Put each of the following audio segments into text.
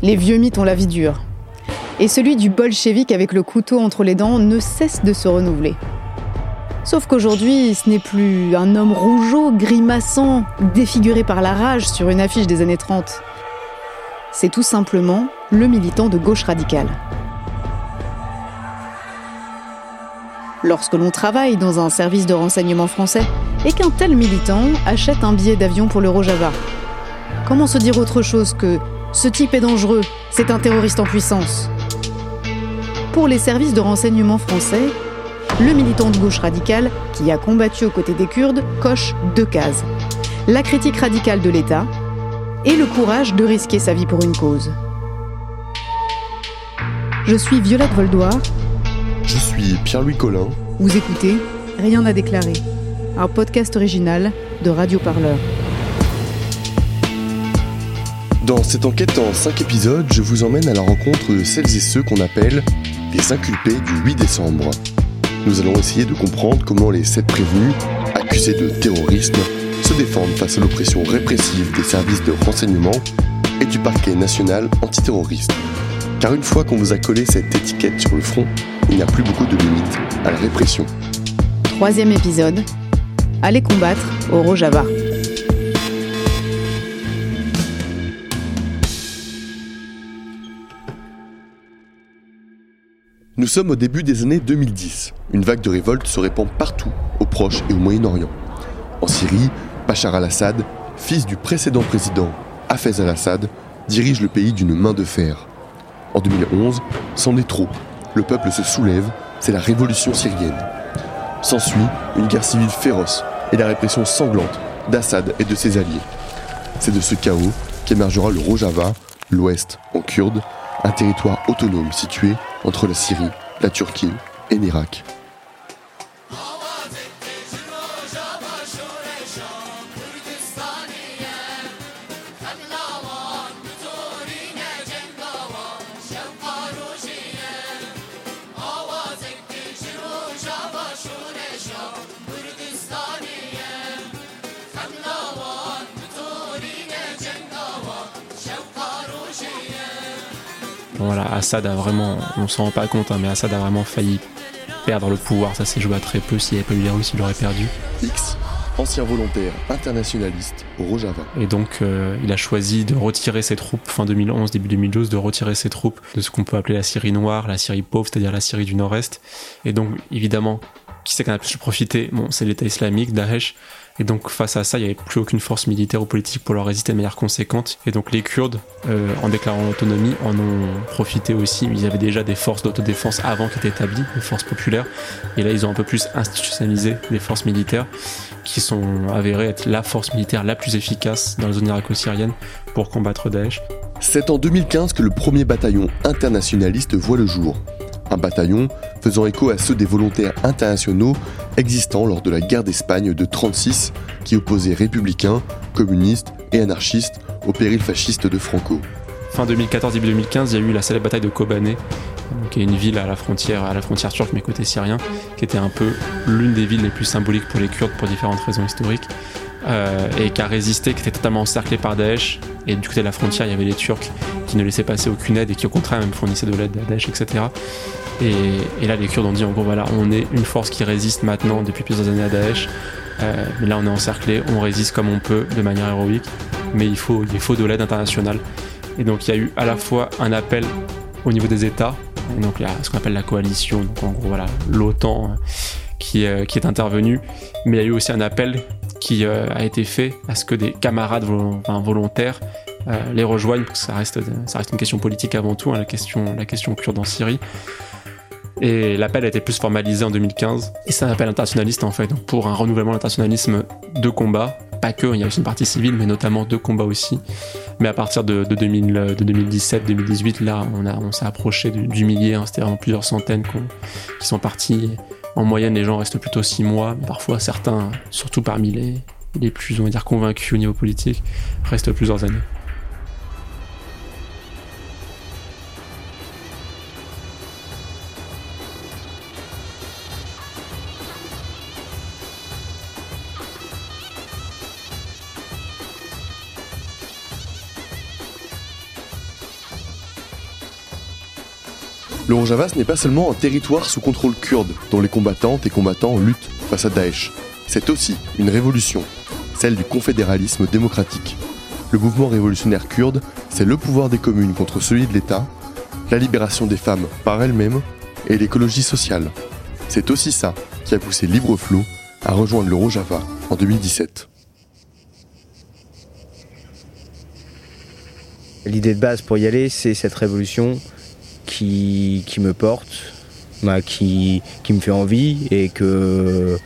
Les vieux mythes ont la vie dure. Et celui du bolchevique avec le couteau entre les dents ne cesse de se renouveler. Sauf qu'aujourd'hui, ce n'est plus un homme rougeau, grimaçant, défiguré par la rage sur une affiche des années 30. C'est tout simplement le militant de gauche radicale. Lorsque l'on travaille dans un service de renseignement français et qu'un tel militant achète un billet d'avion pour l'Eurojava, comment se dire autre chose que ce type est dangereux, c'est un terroriste en puissance Pour les services de renseignement français, le militant de gauche radicale, qui a combattu aux côtés des Kurdes, coche deux cases. La critique radicale de l'État et le courage de risquer sa vie pour une cause. Je suis Violette Voldoir. Je suis Pierre-Louis Collin. Vous écoutez Rien à déclarer, un podcast original de Radio Parleur. Dans cette enquête en 5 épisodes, je vous emmène à la rencontre de celles et ceux qu'on appelle les inculpés du 8 décembre. Nous allons essayer de comprendre comment les sept prévenus, accusés de terrorisme, se défendent face à l'oppression répressive des services de renseignement et du parquet national antiterroriste. Car une fois qu'on vous a collé cette étiquette sur le front, il n'y a plus beaucoup de limites à la répression. Troisième épisode. Allez combattre au Rojava. Nous sommes au début des années 2010. Une vague de révolte se répand partout, au Proche et au Moyen-Orient. En Syrie, Bachar al-Assad, fils du précédent président Hafez al-Assad, dirige le pays d'une main de fer. En 2011, c'en est trop. Le peuple se soulève, c'est la révolution syrienne. S'ensuit une guerre civile féroce et la répression sanglante d'Assad et de ses alliés. C'est de ce chaos qu'émergera le Rojava, l'ouest en kurde, un territoire autonome situé entre la Syrie, la Turquie et l'Irak. Voilà, Assad a vraiment, on s'en rend pas compte, hein, mais Assad a vraiment failli perdre le pouvoir. Ça s'est joué à très peu. S'il n'y avait pas eu les Russes, il aurait perdu. X, ancien volontaire internationaliste au Rojava. Et donc, euh, il a choisi de retirer ses troupes fin 2011, début 2012, de retirer ses troupes de ce qu'on peut appeler la Syrie noire, la Syrie pauvre, c'est-à-dire la Syrie du Nord-Est. Et donc, évidemment, qui c'est qu'on a pu profiter Bon, c'est l'État islamique, Daesh. Et donc face à ça, il n'y avait plus aucune force militaire ou politique pour leur résister de manière conséquente. Et donc les Kurdes, euh, en déclarant l'autonomie, en ont profité aussi. Ils avaient déjà des forces d'autodéfense avant qui étaient établies, des forces populaires. Et là, ils ont un peu plus institutionnalisé des forces militaires qui sont avérées être la force militaire la plus efficace dans la zone irako-syrienne pour combattre Daesh. C'est en 2015 que le premier bataillon internationaliste voit le jour un bataillon faisant écho à ceux des volontaires internationaux existants lors de la guerre d'Espagne de 36 qui opposaient républicains, communistes et anarchistes au péril fasciste de Franco. Fin 2014, début 2015, il y a eu la célèbre bataille de Kobané, qui est une ville à la frontière turque mais côté syrien, qui était un peu l'une des villes les plus symboliques pour les Kurdes pour différentes raisons historiques. Euh, et qui a résisté, qui était totalement encerclé par Daesh. Et du côté de la frontière, il y avait les Turcs qui ne laissaient passer aucune aide et qui au contraire même fournissaient de l'aide à Daesh, etc. Et, là, les Kurdes ont dit en gros, voilà, on est une force qui résiste maintenant depuis plusieurs années à Daesh. Euh, mais là, on est encerclé, on résiste comme on peut de manière héroïque, mais il faut, il faut de l'aide internationale. Et donc, il y a eu à la fois un appel au niveau des États, donc il y a ce qu'on appelle la coalition, donc en gros, voilà, l'OTAN euh, qui, qui est intervenue, mais il y a eu aussi un appel qui a été fait à ce que des camarades volontaires les rejoignent, parce que ça reste, ça reste une question politique avant tout, hein, la, question, la question kurde en Syrie. Et l'appel a été plus formalisé en 2015. Et c'est un appel internationaliste en fait, pour un renouvellement de l'internationalisme de combat. Pas que, il y a aussi une partie civile, mais notamment de combat aussi. Mais à partir de, de, 2017-2018, là, on, on s'est approché du, millier, hein, c'était vraiment plusieurs centaines qui sont partis. En moyenne, les gens restent plutôt six mois, parfois certains, surtout parmi les, plus, on va convaincus au niveau politique, restent plusieurs années. Le Rojava, ce n'est pas seulement un territoire sous contrôle kurde dont les combattantes et combattants luttent face à Daesh. C'est aussi une révolution, celle du confédéralisme démocratique. Le mouvement révolutionnaire kurde, c'est le pouvoir des communes contre celui de l'État, la libération des femmes par elles-mêmes et l'écologie sociale. C'est aussi ça qui a poussé Libreflot à rejoindre le Rojava en 2017. L'idée de base pour y aller, c'est cette révolution qui, me porte, bah, qui, me fait envie et que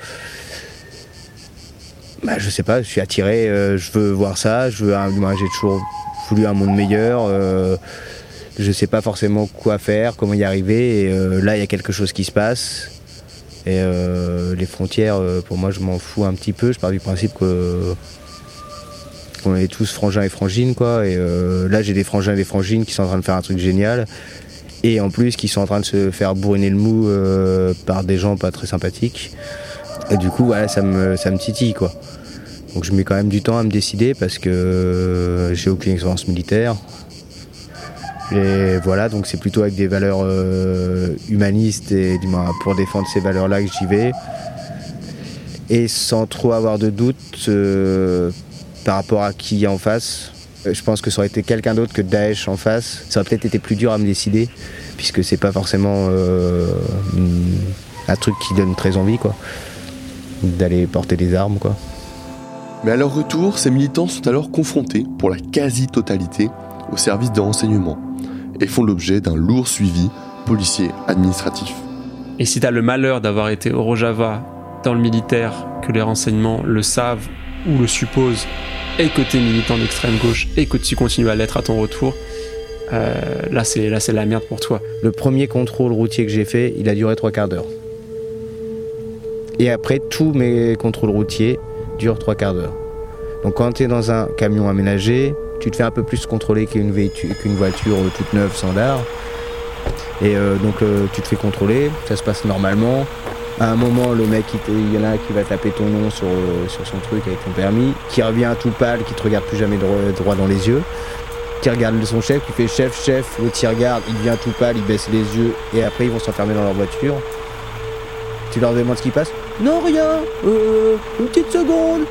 bah, je sais pas, je suis attiré, euh, je veux voir ça, moi j'ai toujours voulu un monde meilleur. Euh, je sais pas forcément quoi faire, comment y arriver. Et euh, là, il y a quelque chose qui se passe. Et les frontières, pour moi, je m'en fous un petit peu. Je pars du principe qu'on est tous frangins et frangines, quoi. Et là, j'ai des frangins et des frangines qui sont en train de faire un truc génial et en plus qui sont en train de se faire bourriner le mou euh, par des gens pas très sympathiques. Et du coup, ça, me, ça me titille quoi. Donc je mets quand même du temps à me décider parce que euh, j'ai aucune expérience militaire. Et voilà, donc c'est plutôt avec des valeurs euh, humanistes et pour défendre ces valeurs-là que j'y vais. Et sans trop avoir de doute par rapport à qui y a en face. Euh, je pense que ça aurait été quelqu'un d'autre que Daesh en face. Ça aurait peut-être été plus dur à me décider, puisque c'est pas forcément euh, un truc qui donne très envie, quoi, d'aller porter des armes, quoi. Mais à leur retour, ces militants sont alors confrontés, pour la quasi-totalité, au service de renseignement et font l'objet d'un lourd suivi policier administratif. Et si tu as le malheur d'avoir été au Rojava dans le militaire, que les renseignements le savent ou le supposent, et que tu es militant d'extrême gauche et que tu continues à l'être à ton retour, euh, là c'est la merde pour toi. Le premier contrôle routier que j'ai fait, il a duré trois quarts d'heure. Et après, tous mes contrôles routiers durent trois quarts d'heure. Donc quand tu es dans un camion aménagé, tu te fais un peu plus contrôler qu'une voiture toute neuve sans d'art. Et euh, donc euh, tu te fais contrôler, ça se passe normalement. À un moment, le mec, il, y en a qui va taper ton nom sur, sur son truc avec ton permis, qui revient tout pâle, qui te regarde plus jamais droit, dans les yeux, qui regarde son chef, qui fait chef, chef, l'autre il regarde, il devient tout pâle, il baisse les yeux, et après ils vont s'enfermer dans leur voiture. Tu leur demandes ce qui passe? Non, rien, euh, une petite seconde.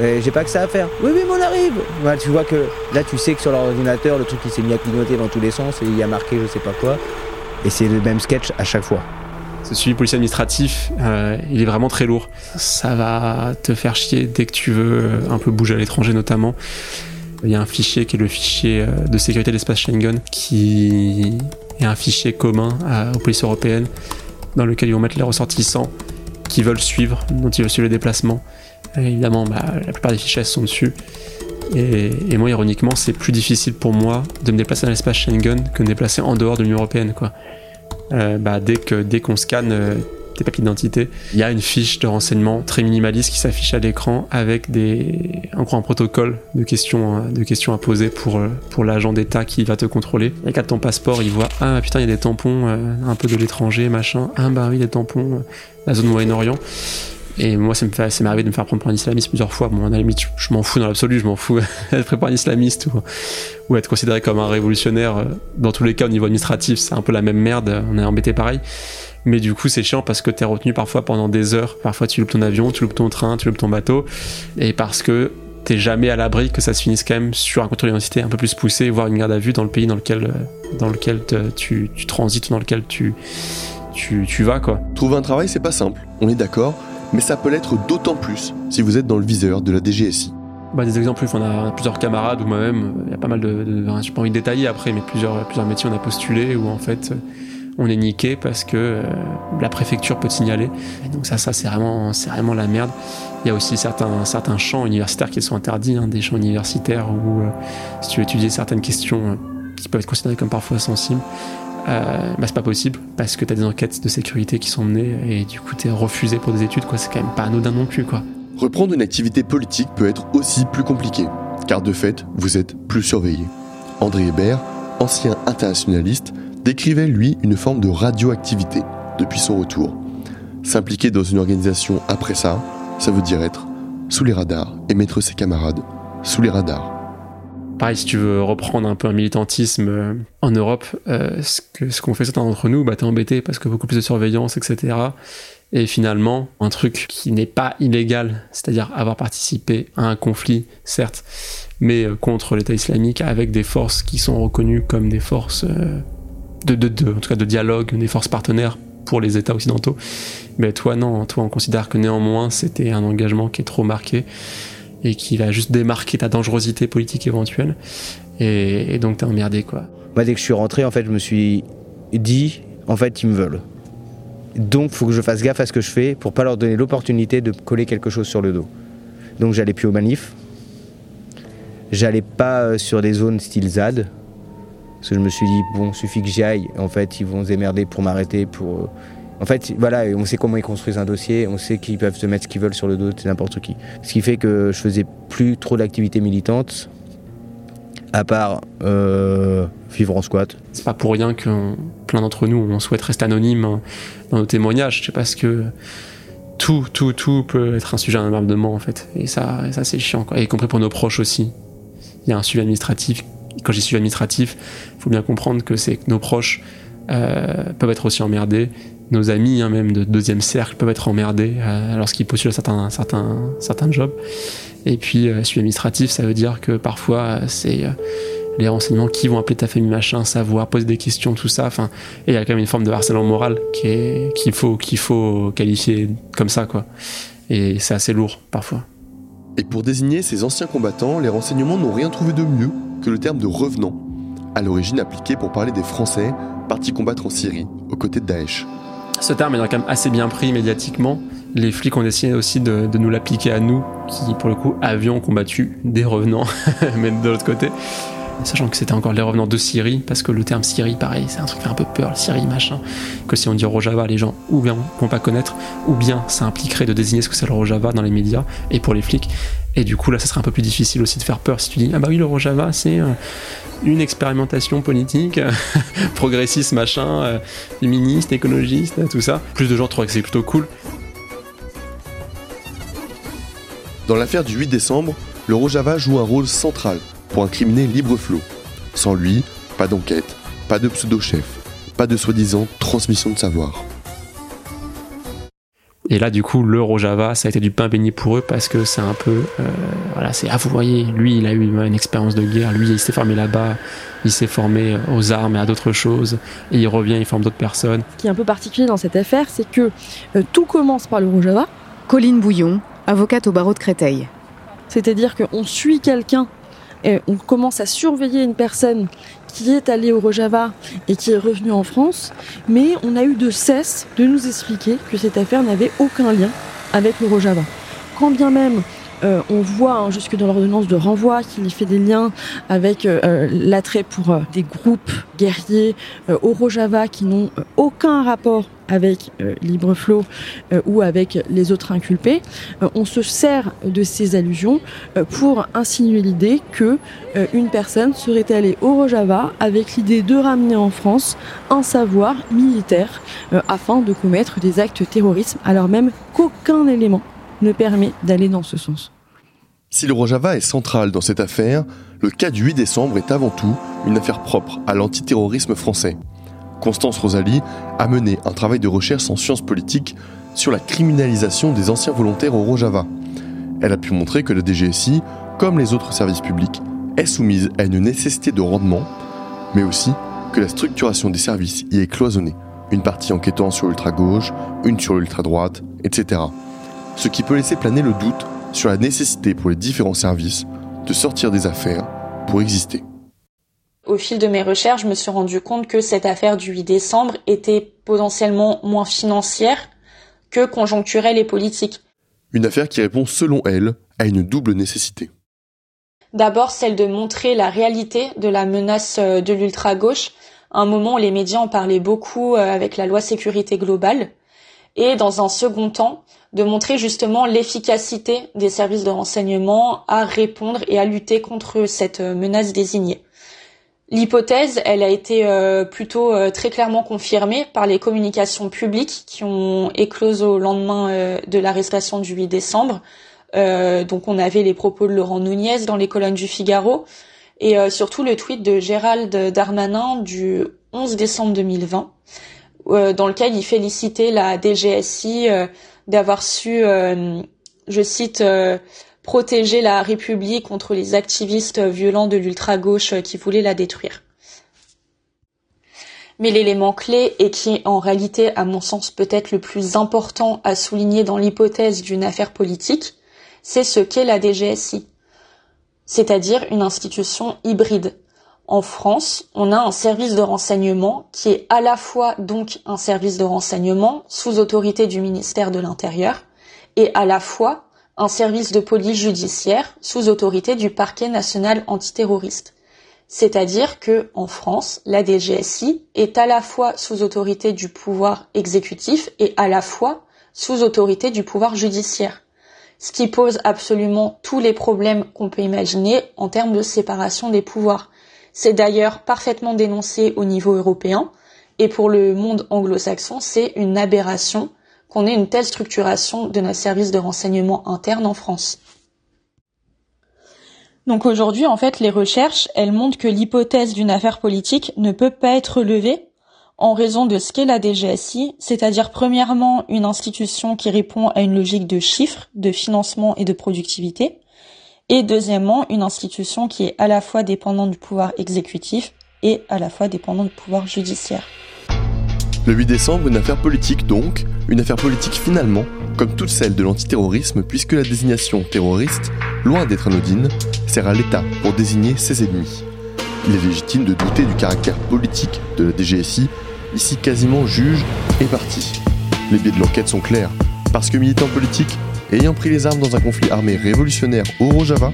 J'ai pas que ça à faire. Oui, oui, mais on arrive. tu vois que là, tu sais que sur leur ordinateur, le truc il s'est mis à clignoter dans tous les sens et il y a marqué je sais pas quoi. Et c'est le même sketch à chaque fois. Ce suivi policier administratif, euh, il est vraiment très lourd. Ça va te faire chier dès que tu veux euh, un peu bouger à l'étranger notamment. Il y a un fichier qui est le fichier euh, de sécurité de l'espace Schengen, qui est un fichier commun aux polices européennes, dans lequel ils vont mettre les ressortissants qui veulent suivre, dont ils veulent suivre les déplacements. évidemment, bah, la plupart des fichiers sont dessus. Et, et, moi, ironiquement, c'est plus difficile pour moi de me déplacer dans l'espace Schengen que de me déplacer en dehors de l'Union Européenne. Quoi. Euh, bah, dès que dès qu'on scanne euh, tes papiers d'identité, il y a une fiche de renseignement très minimaliste qui s'affiche à l'écran avec des un, un protocole de questions euh, de questions à poser pour pour l'agent d'État qui va te contrôler. Et quand ton passeport, il voit ah putain il y a des tampons un peu de l'étranger machin, ah bah oui des tampons la zone Moyen-Orient. Et moi, ça m'est arrivé de me faire prendre pour un islamiste plusieurs fois. Bon, à la limite, je, m'en fous dans l'absolu, je m'en fous d'être pris pour un islamiste ou, ou, être considéré comme un révolutionnaire. Dans tous les cas, au niveau administratif, c'est un peu la même merde, on est embêté pareil. Mais du coup, c'est chiant parce que t'es retenu parfois pendant des heures. Parfois, tu loupes ton avion, tu loupes ton train, tu loupes ton bateau. Et parce que t'es jamais à l'abri que ça se finisse quand même sur un contrôle d'identité un peu plus poussé, voire une garde à vue dans le pays dans lequel, dans lequel tu, tu transites, dans lequel tu, tu, tu vas, quoi. Trouver un travail, c'est pas simple. On est d'accord mais ça peut l'être d'autant plus si vous êtes dans le viseur de la DGSI. Bah, des exemples, on a plusieurs camarades ou moi-même, il y a pas mal de, de j'ai pas envie de détailler après, mais plusieurs, plusieurs métiers on a postulé où en fait on est niqué parce que euh, la préfecture peut te signaler. Donc ça, ça c'est vraiment, vraiment la merde. Il y a aussi certains, certains champs universitaires qui sont interdits, hein, des champs universitaires où euh, si tu veux étudier certaines questions euh, qui peuvent être considérées comme parfois sensibles, euh, bah, c'est pas possible parce que t'as des enquêtes de sécurité qui sont menées et du coup t'es refusé pour des études quoi. C'est quand même pas anodin non plus quoi. Reprendre une activité politique peut être aussi plus compliqué car de fait vous êtes plus surveillé. André Hébert, ancien internationaliste, décrivait lui une forme de radioactivité depuis son retour. S'impliquer dans une organisation après ça, ça veut dire être sous les radars et mettre ses camarades sous les radars. Pareil, si tu veux reprendre un peu un militantisme euh, en Europe, euh, ce que ce qu'on fait certains d'entre nous, bah t'es embêté parce que beaucoup plus de surveillance, etc. Et finalement, un truc qui n'est pas illégal, c'est-à-dire avoir participé à un conflit, certes, mais euh, contre l'État islamique avec des forces qui sont reconnues comme des forces de, de, de, en tout cas de dialogue, des forces partenaires pour les États occidentaux. Mais toi, non, toi, on considère que néanmoins, c'était un engagement qui est trop marqué et qui va juste démarquer ta dangerosité politique éventuelle. Et, donc t'es emmerdé quoi. Moi dès que je suis rentré en fait je me suis dit en fait ils me veulent. Donc faut que je fasse gaffe à ce que je fais pour pas leur donner l'opportunité de coller quelque chose sur le dos. Donc j'allais plus aux manifs. J'allais pas euh, sur des zones style ZAD. Parce que je me suis dit bon suffit que j'y aille. En fait ils vont se pour m'arrêter pour euh, en fait, voilà, on sait comment ils construisent un dossier, on sait qu'ils peuvent se mettre ce qu'ils veulent sur le dos de n'importe qui. Ce qui fait que je faisais plus trop d'activités militantes, à part euh, vivre en squat. C'est pas pour rien que plein d'entre nous, on souhaite rester anonyme hein, dans nos témoignages. C'est parce que tout, tout, tout peut être un sujet d'emmerdement en fait. Et ça, ça c'est chiant, y compris pour nos proches aussi. Il y a un suivi administratif. Quand j'ai suivi administratif, il faut bien comprendre que c'est nos proches euh, peuvent être aussi emmerdés nos amis, hein, même de deuxième cercle, peuvent être emmerdés euh, lorsqu'ils postulent à certains, certains, certains jobs. Et puis, euh, suivi administratif, ça veut dire que parfois, euh, c'est euh, les renseignements qui vont appeler ta famille, machin, savoir, poser des questions, tout ça. Enfin, et il y a quand même une forme de harcèlement moral qu'il faut, qu'il faut qualifier comme ça, quoi. Et c'est assez lourd, parfois. Et pour désigner ces anciens combattants, les renseignements n'ont rien trouvé de mieux que le terme de revenant, à l'origine appliqué pour parler des Français partis combattre en Syrie, aux côtés de Daesh. Ce terme est quand même assez bien pris médiatiquement. Les flics ont essayé aussi de, de nous l'appliquer à nous, qui pour le coup avions combattu des revenants, mais de l'autre côté. Sachant que c'était encore les revenants de Syrie, parce que le terme Syrie, pareil, c'est un truc qui fait un peu peur, Syrie machin. Que si on dit Rojava, les gens ou bien vont pas connaître, ou bien ça impliquerait de désigner ce que c'est le Rojava dans les médias et pour les flics. Et du coup, là, ça serait un peu plus difficile aussi de faire peur si tu dis Ah bah oui, le Rojava, c'est euh, une expérimentation politique, progressiste, machin, euh, féministe, écologiste, tout ça. Plus de gens trouvent que c'est plutôt cool. Dans l'affaire du 8 décembre, le Rojava joue un rôle central pour incriminer Libre Flot. Sans lui, pas d'enquête, pas de pseudo-chef, pas de soi-disant transmission de savoir. Et là, du coup, le Rojava, ça a été du pain béni pour eux parce que c'est un peu, euh, voilà, c'est ah vous voyez, lui, il a eu une expérience de guerre, lui, il s'est formé là-bas, il s'est formé aux armes et à d'autres choses, et il revient, il forme d'autres personnes. Ce qui est un peu particulier dans cette affaire, c'est que euh, tout commence par le Rojava. Colline Bouillon, avocate au barreau de Créteil. C'est-à-dire qu'on suit quelqu'un on commence à surveiller une personne qui est allée au Rojava et qui est revenue en France, mais on a eu de cesse de nous expliquer que cette affaire n'avait aucun lien avec le Rojava. Quand bien même euh, on voit hein, jusque dans l'ordonnance de renvoi qu'il y fait des liens avec euh, l'attrait pour euh, des groupes guerriers euh, au Rojava qui n'ont euh, aucun rapport avec euh, Libreflow euh, ou avec les autres inculpés. Euh, on se sert de ces allusions euh, pour insinuer l'idée que euh, une personne serait allée au Rojava avec l'idée de ramener en France un savoir militaire euh, afin de commettre des actes terroristes, alors même qu'aucun élément ne permet d'aller dans ce sens. Si le Rojava est central dans cette affaire, le cas du 8 décembre est avant tout une affaire propre à l'antiterrorisme français. Constance Rosalie a mené un travail de recherche en sciences politiques sur la criminalisation des anciens volontaires au Rojava. Elle a pu montrer que la DGSI, comme les autres services publics, est soumise à une nécessité de rendement, mais aussi que la structuration des services y est cloisonnée, une partie enquêtant sur l'ultra-gauche, une sur l'ultra-droite, etc. Ce qui peut laisser planer le doute sur la nécessité pour les différents services de sortir des affaires pour exister. Au fil de mes recherches, je me suis rendu compte que cette affaire du 8 décembre était potentiellement moins financière que conjoncturelle et politique. Une affaire qui répond, selon elle, à une double nécessité. D'abord, celle de montrer la réalité de la menace euh, de l'ultra-gauche, un moment où les médias en parlaient beaucoup euh, avec la loi sécurité globale, et dans un second temps, de montrer justement l'efficacité des services de renseignement à répondre et à lutter contre cette euh, menace désignée. L'hypothèse, elle a été euh, plutôt euh, très clairement confirmée par les communications publiques qui ont éclose au lendemain de l'arrestation du 8 décembre. Donc on avait les propos de Laurent Nunez dans les colonnes du Figaro et surtout le tweet de Gérald Darmanin du 11 décembre 2020, euh, dans lequel il félicitait la DGSI d'avoir su, je cite, protéger la République contre les activistes violents de l'ultra-gauche qui voulaient la détruire. Mais l'élément clé, et qui est en réalité, à mon sens, peut-être le plus important à souligner dans l'hypothèse d'une affaire politique, c'est ce qu'est la DGSI c'est-à-dire une institution hybride. En France, on a un service de renseignement qui est à la fois donc un service de renseignement sous autorité du ministère de l'Intérieur et à la fois un service de police judiciaire sous autorité du parquet national antiterroriste. C'est-à-dire que, en France, la DGSI est à la fois sous autorité du pouvoir exécutif et à la fois sous autorité du pouvoir judiciaire ce qui pose absolument tous les problèmes qu'on peut imaginer en termes de séparation des pouvoirs. C'est d'ailleurs parfaitement dénoncé au niveau européen, et pour le monde anglo-saxon, c'est une aberration qu'on ait une telle structuration de notre service de renseignement interne en France. Donc aujourd'hui, en fait, les recherches, elles montrent que l'hypothèse d'une affaire politique ne peut pas être levée en raison de ce qu'est la DGSI, c'est-à-dire premièrement une institution qui répond à une logique de chiffres, de financement et de productivité, et deuxièmement une institution qui est à la fois dépendante du pouvoir exécutif et à la fois dépendante du pouvoir judiciaire. Le 8 décembre, une affaire politique donc, une affaire politique finalement, comme toutes celles de l'antiterrorisme, puisque la désignation terroriste, loin d'être anodine, sert à l'État pour désigner ses ennemis. Il est légitime de douter du caractère politique de la DGSI ici quasiment juge et parti. Les biais de l'enquête sont clairs, parce que militant politique, ayant pris les armes dans un conflit armé révolutionnaire au Rojava,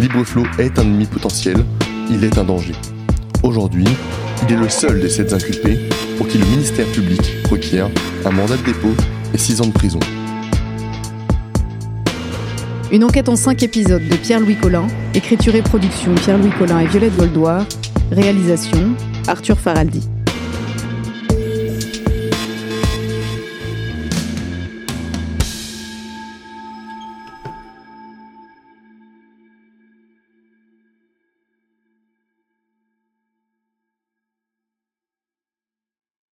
Libreflow est un ennemi potentiel, il est un danger. Aujourd'hui, il est le seul des sept inculpés pour qui le ministère public requiert un mandat de dépôt et six ans de prison. Une enquête en cinq épisodes de Pierre-Louis Collin, écriture et production Pierre-Louis Collin et Violette Goldoir, réalisation Arthur Faraldi.